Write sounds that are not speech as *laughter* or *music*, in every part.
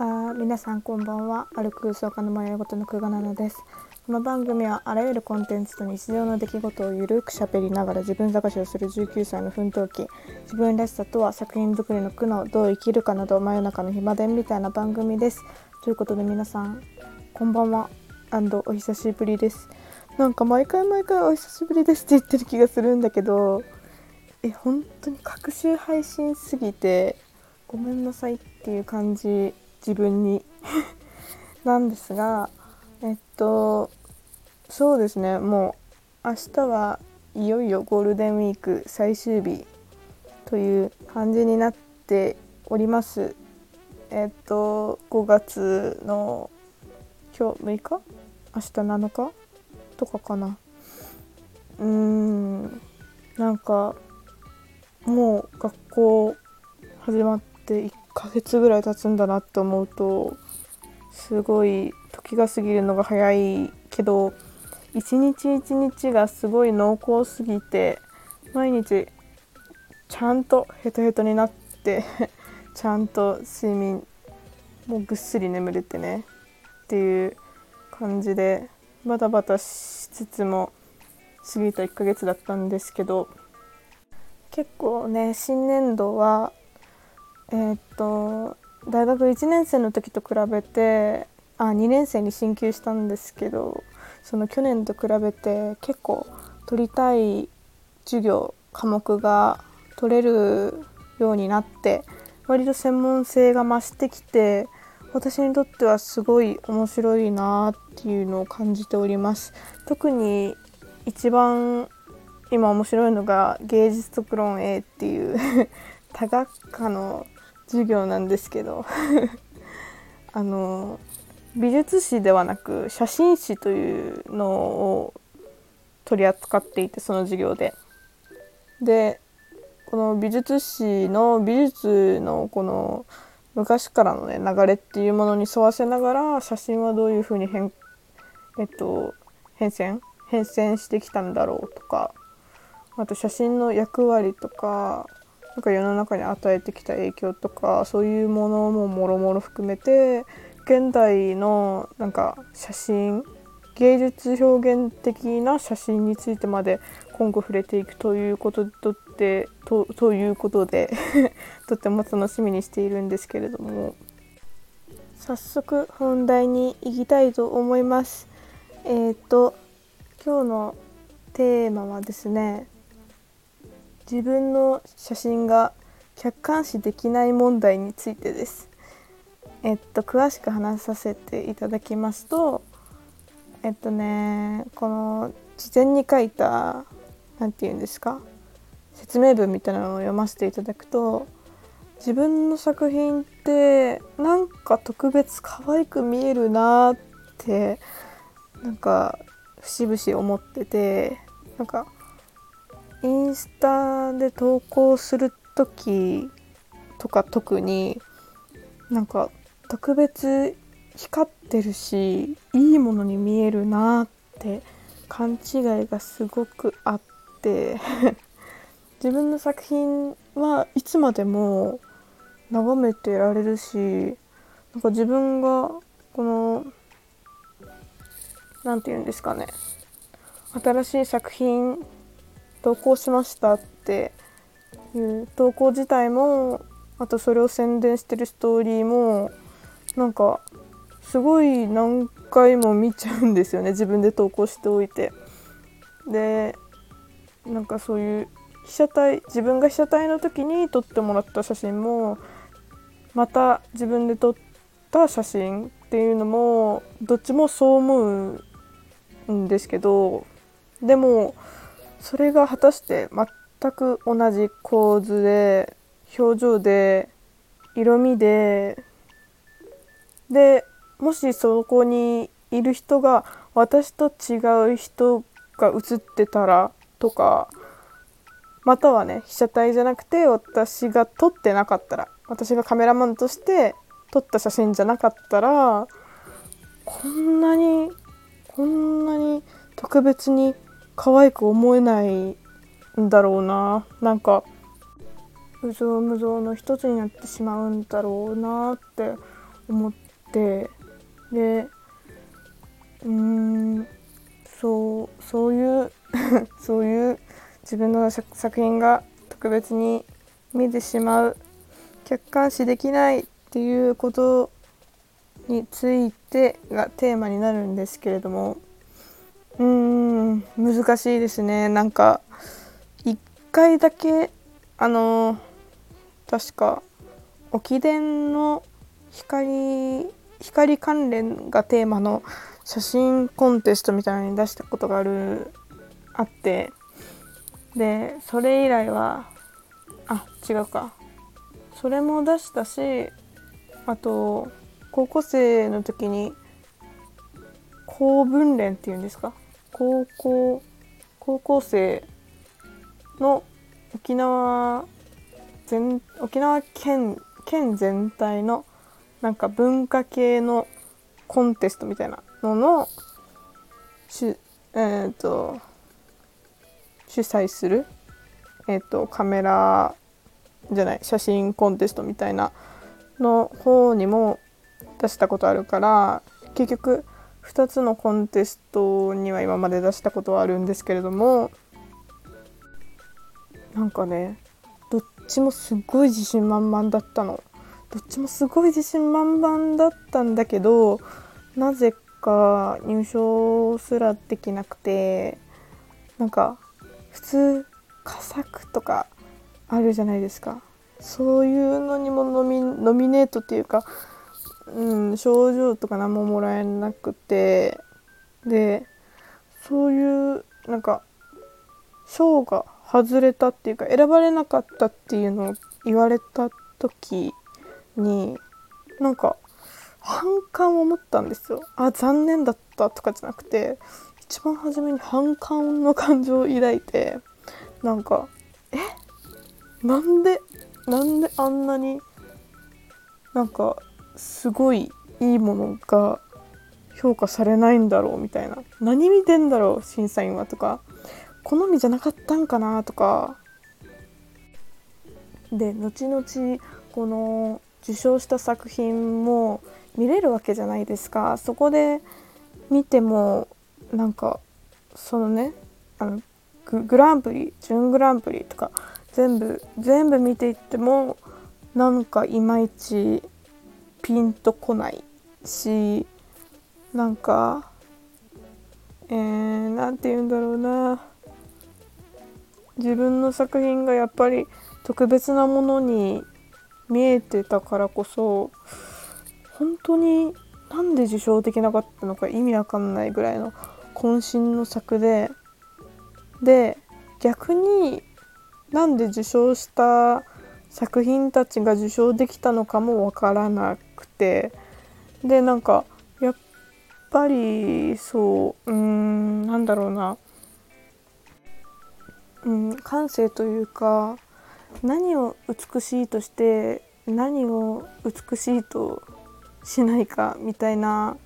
あ皆さんこんばんは。歩く空間の迷いごとの久我奈々です。この番組はあらゆるコンテンツと日常の出来事をゆるくしゃべりながら自分探しをする19歳の奮闘記。自分らしさとは作品作りの苦悩どう生きるかなど真夜中の暇伝みたいな番組です。ということで皆さんこんばんは。お久しぶりです。なんか毎回毎回お久しぶりですって言ってる気がするんだけど。え本当に隔週配信すぎてごめんなさいっていう感じ自分に。*laughs* なんですがえっとそうですねもう明日はいよいよゴールデンウィーク最終日という感じになっております。えっと5月の今日6日？明日7日？とかかな。うーんなんかもう学校始まって1ヶ月ぐらい経つんだなって思うとすごい時が過ぎるのが早いけど一日一日がすごい濃厚すぎて毎日ちゃんとヘトヘトになってちゃんと睡眠もうぐっすり眠れてねっていう感じでバタバタしつつも過ぎた1ヶ月だったんですけど結構ね新年度はえー、っと大学1年生の時と比べてあ2年生に進級したんですけどその去年と比べて結構取りたい授業科目が取れるようになって割と専門性が増してきて私にとってはすごい面白いなっていうのを感じております。特に一番今面白いのが芸術特論 A っていう *laughs* 多学科の授業なんですけど *laughs* あの美術史ではなく写真史というのを取り扱っていてその授業で。でこの美術史の美術のこの昔からのね流れっていうものに沿わせながら写真はどういうふうに変,、えっと、変遷変遷してきたんだろうとかあと写真の役割とかなんか世の中に与えてきた影響とかそういうものももろもろ含めて現代のなんか写真芸術表現的な写真についてまで今後触れていくということとってとということで *laughs* とっても楽しみにしているんですけれども早速本題に行きたいと思います。えっ、ー、と今日のテーマはですね自分の写真が客観視できない問題についてです。えっと詳しく話させていただきますとえっとねこの事前に書いた何て言うんですか説明文みたいなのを読ませていただくと自分の作品ってなんか特別可愛く見えるなってなんか節々思っててなんかインスタで投稿する時とか特になんか特別光ってるしいいものに見えるなって勘違いがすごくあって *laughs* 自分の作品はいつまでも眺めてられるしなんか自分がこの何て言うんですかね新しい作品投稿しましたっていう投稿自体もあとそれを宣伝してるストーリーもなんかすごい何回も見ちゃうんですよね自分で投稿しておいて。でなんかそういう被写体自分が被写体の時に撮ってもらった写真もまた自分で撮った写真っていうのもどっちもそう思うんですけどでもそれが果たして全く同じ構図で表情で色味ででもしそこにいる人が私と違う人が写ってたらとかまたはね被写体じゃなくて私が撮ってなかったら私がカメラマンとして撮った写真じゃなかったらこんなにこんなに特別に可愛く思えないんだろうな。なんかうぞうむぞうの一つになってしまうんだろうなって思って。でうーんそうそういう *laughs* そういう自分の作品が特別に見てしまう客観視できないっていうことについてがテーマになるんですけれども。うーん難しいですね。なんか一回だけあの確か沖伝の光光関連がテーマの写真コンテストみたいなのに出したことがあるあってでそれ以来はあ違うか。それも出したしあと高校生の時に公文連っていうんですか？高校高校生の沖縄全沖縄県県全体のなんか文化系のコンテストみたいなののしえー、と主催する、えーと、カメラじゃない写真コンテストみたいなの方にも出したことあるから結局2つのコンテストには今まで出したことはあるんですけれどもなんかねどっちもすごい自信満々だったの。どっちもすごい自信満々だったんだけどなぜか入賞すらできなくてなんか普通佳作とかあるじゃないですか。そういうのにもノミノミネートっていうか、うん、賞状とか何ももらえなくて。でそういうなんか賞が外れたっていうか選ばれなかったっていうのを言われた時になんか反感を持ったんですよ。あ残念だったとかじゃなくて一番初めに反感の感情を抱いてなんかえ？なんでなんであんなになんかすごいいいものが評価されないんだろうみたいな。何見てんだろう審査員はとか。好みじゃなかったんかなとか。で後々この受賞した作品も見れるわけじゃないですか。そこで見てもなんかそのねあのグランプリ準グランプリとか全部全部見ていってもなんかいまいちピンとこないしなんかえー、なんて言うんだろうな。自分の作品がやっぱり特別なものに見えてたからこそ本当になんで受賞できなかったのか意味わかんないぐらいの渾身の作でで逆になんで受賞した作品たちが受賞できたのかもわからなくて。でなんかやっぱりそううーんなんだろうな、うん、感性というか何を美しいとして何を美しいとしないかみたいな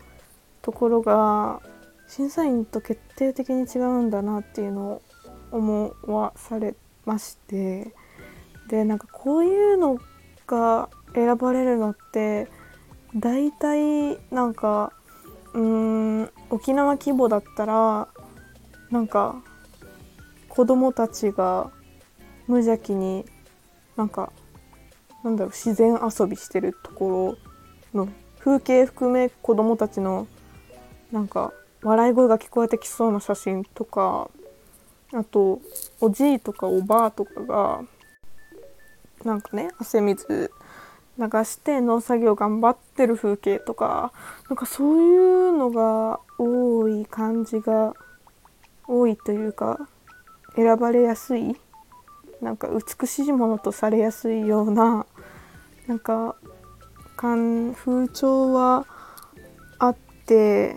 ところが審査員と決定的に違うんだなっていうのを思わされまして。でなんかこういうのが選ばれるのって大体なんかうん沖縄規模だったらなんか子供たちが無邪気になんかなんだろう自然遊びしてるところの風景含め子供たちのなんか笑い声が聞こえてきそうな写真とかあとおじいとかおばあとかがなんかね汗水流して農作業頑張ってる風景とかなんかそういうのが多い感じが多いというか選ばれやすいなんか美しいものとされやすいようななんか風潮はあって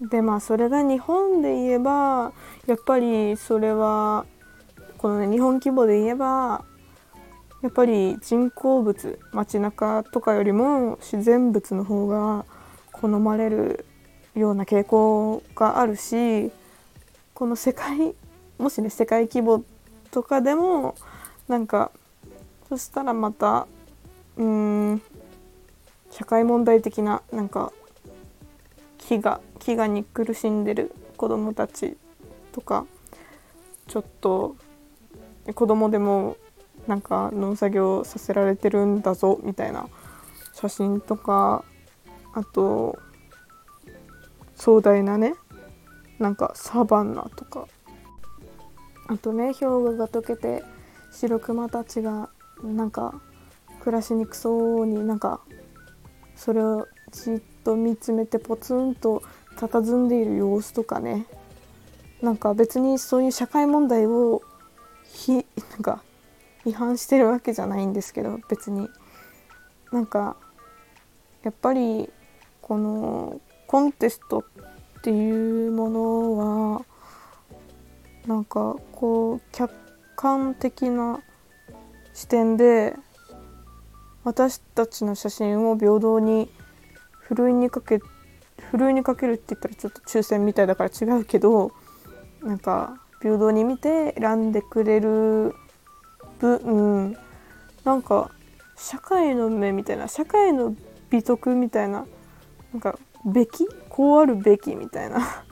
でまあそれが日本で言えばやっぱりそれはこのね日本規模で言えばやっぱり人工物街中とかよりも自然物の方が好まれるような傾向があるしこの世界もしね世界規模とかでもなんかそしたらまたうーん社会問題的ななんか飢餓飢餓に苦しんでる子どもたちとかちょっと子供でもなんか農作業させられてるんだぞみたいな写真とかあと壮大なねなんかサバンナとか。あとね氷河が溶けて白クマたちがなんか暮らしにくそうになんかそれをじっと見つめてポツンと佇んでいる様子とかね。なんか別にそういう社会問題をひなんか批判してるわけじゃないんですけど別に。なんかやっぱりこのコンテストっていうものはなんかこう客観的な視点で私たちの写真を平等にふるいにかけふるいにかけるって言ったらちょっと抽選みたいだから違うけどなんか平等に見て選んでくれる分なんか社会の目みたいな社会の美徳みたいななんかべき？こうあるべきみたいな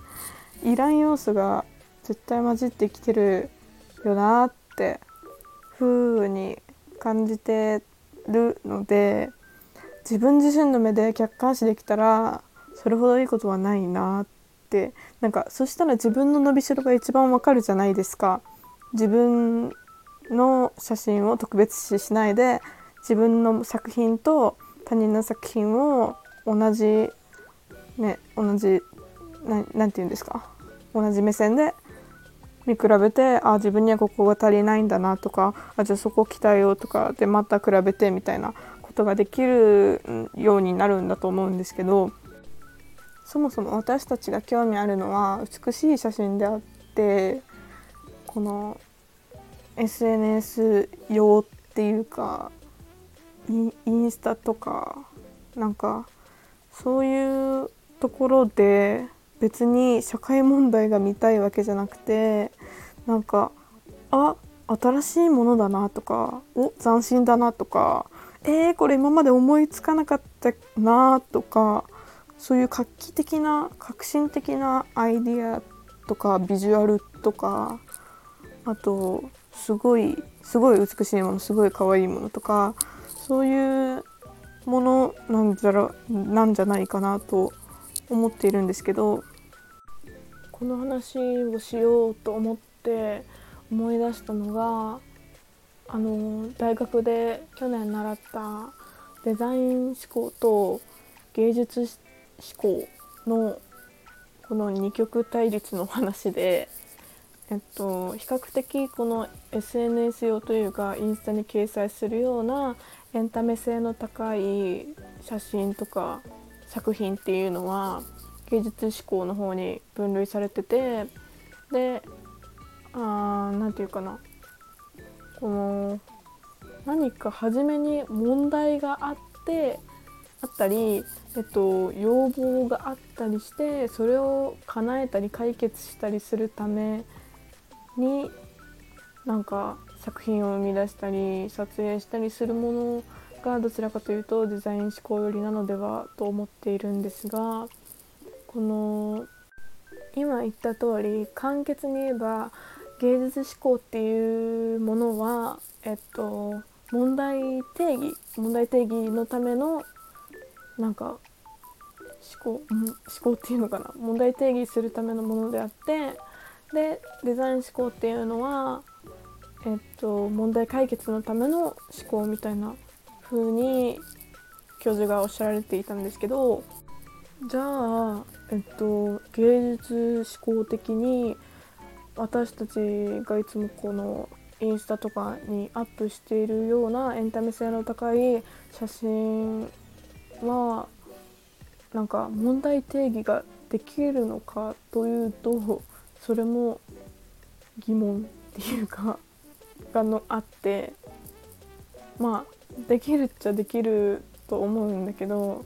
いらん要素が絶対混じってきてるよなってふうに感じてるので自分自身の目で客観視できたらそれほどいいことはないなって。なんかそしたら自分の伸びしろが一番わかるじゃないですか。自分の写真を特別視しないで自分の作品と他人の作品を同じね同じ何て言うんですか？同じ目線で見比べてあ自分にはここが足りないんだなとかあじゃあそこ鍛えようとかでまた比べてみたいなことができるようになるんだと思うんですけどそもそも私たちが興味あるのは美しい写真であってこの SNS 用っていうかインスタとかなんかそういうところで別に社会問題が見たいわけじゃなくてなんかあ新しいものだなとかお斬新だなとかえー、これ今まで思いつかなかったなとかそういう画期的な革新的なアイディアとかビジュアルとかあとすごいすごい美しいものすごい可愛いものとかそういうものなんじゃらなんじゃないかなと思っているんですけどこの話をしようと思って思い出したのがあの大学で去年習ったデザイン思考と芸術思考のこの二極対立の話で、えっと、比較的この SNS 用というかインスタに掲載するようなエンタメ性の高い写真とか作品っていうのは芸術志向の方に分類されててで何て言うかな。この何か初めに問題があってあったり、えっと、要望があったりしてそれを叶えたり解決したりするためにになんか作品を生み出したり撮影したりするものがどちらかというとデザイン思考寄りなのではと思っているんですがこの今言った通り簡潔に言えば芸術思考っていうものは、えっと、問題定義問題定義のためのなんか思考思考っていうのかな。問題定義するためのものであってでデザイン思考っていうのは、えっと、問題解決のための思考みたいな風に教授がおっしゃられていたんですけどじゃあ、えっと、芸術思考的に私たちがいつもこのインスタとかにアップしているようなエンタメ性の高い写真はなんか問題定義ができるのかというとそれも疑問っていうか *laughs* がのあってまあできるっちゃできると思うんだけど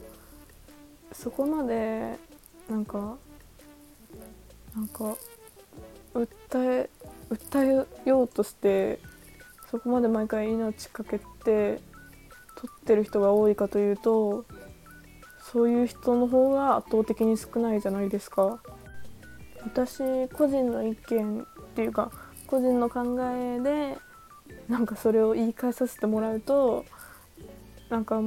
そこまでなんかなんか訴え訴えようとしてそこまで毎回命かけて撮ってる人が多いかというとそういう人の方が圧倒的に少ないじゃないですか。私個人の意見っていうか個人の考えでなんかそれを言い換えさせてもらうとなんか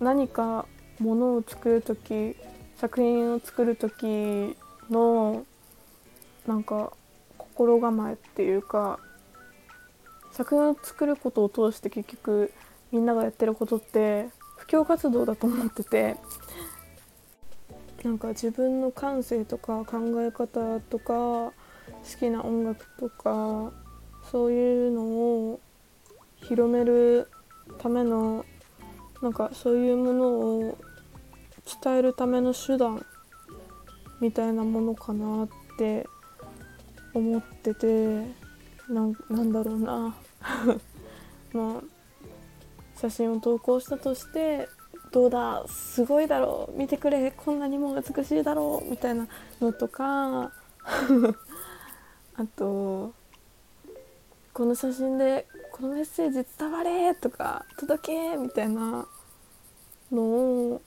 何かものを作る時作品を作る時のなんか心構えっていうか作品を作ることを通して結局みんながやってることって布教活動だと思っててなんか自分の感性とか考え方とか好きな音楽とかそういうのを広めるためのなんかそういうものを伝えるための手段みたいなものかなって思っててなんなんだろうな。*laughs* まあ写真を投稿したとしてどうだ？すごいだろう。見てくれ。こんなにも美しいだろう。みたいなのとか。*laughs* あとこの写真でこのメッセージ伝われとか届けみたいなのを、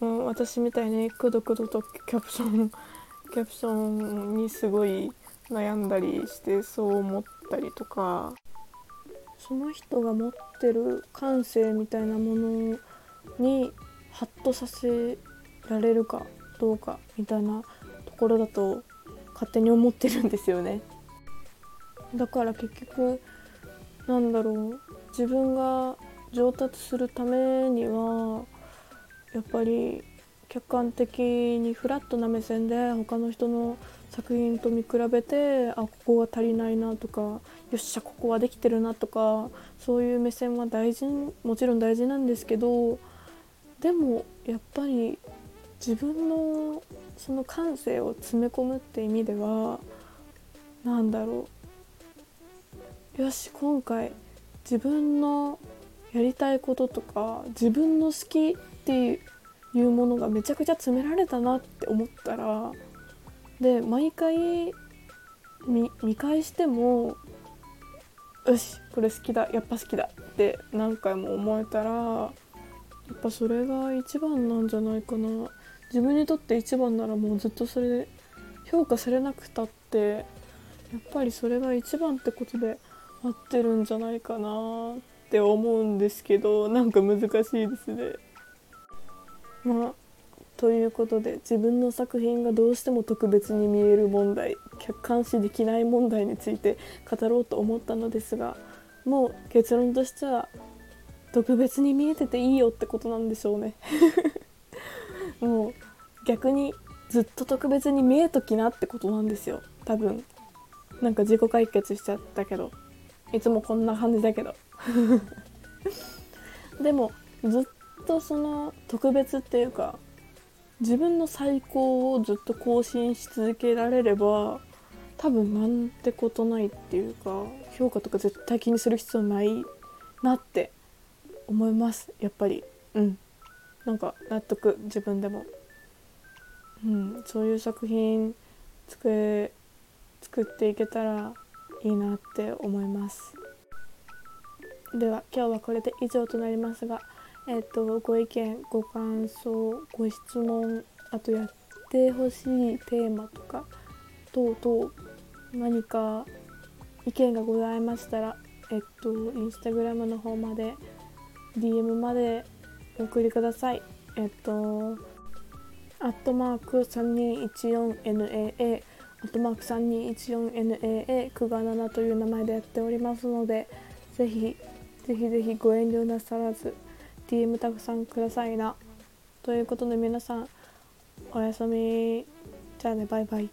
うん、私みたいにくどくどとキャプション *laughs* キャプションにすごい悩んだりしてそう思ったりとか。その人が持ってる感性みたいなものにハッとさせられるかどうかみたいなところだと勝手に思ってるんですよね。だから結局なんだろう自分が上達するためにはやっぱり客観的にフラットな目線で他の人の作品と見比べてあここが足りないなとかよっしゃここはできてるなとかそういう目線は大事もちろん大事なんですけどでもやっぱり自分のその感性を詰め込むって意味では何だろう。よし今回自分のやりたいこととか自分の好きっていうものがめちゃくちゃ詰められたなって思ったらで毎回見返してもよしこれ好きだやっぱ好きだって何回も思えたらやっぱそれが一番なんじゃないかな自分にとって一番ならもうずっとそれで評価されなくたってやっぱりそれが一番ってことで合ってるんじゃないかなって思うんですけどなんか難しいですね。まあということで自分の作品がどうしても特別に見える問題客観視できない問題について語ろうと思ったのですがもう結論としては特別に見えてていいよってことなんでしょうね。*laughs* もう逆にずっと特別に見えときなってことなんですよ。多分。なんか自己解決しちゃったけど。いつもこんな感じだけど。*laughs* でもずっとその特別っていうか自分の最高をずっと更新し続けられれば多分なんてことないっていうか評価とか絶対気にする必要ないなって思いますやっぱり。うん。なんか納得自分でも。うん。そういう作品作作っていけたらいいなって思います。では今日はこれで以上となりますがえっ、とご意見ご感想ご質問あとやってほしいテーマとか等々何か意見がございましたらえっとインスタグラムの方まで DM までお送りください。えっと、アットマーク 3214NAA、アットマーク 3214NAA、9が7という名前でやっておりますので、ぜひ、ぜひぜひご遠慮なさらず、DM たくさんくださいな。ということで皆さん、おやすみ。じゃあね、バイバイ。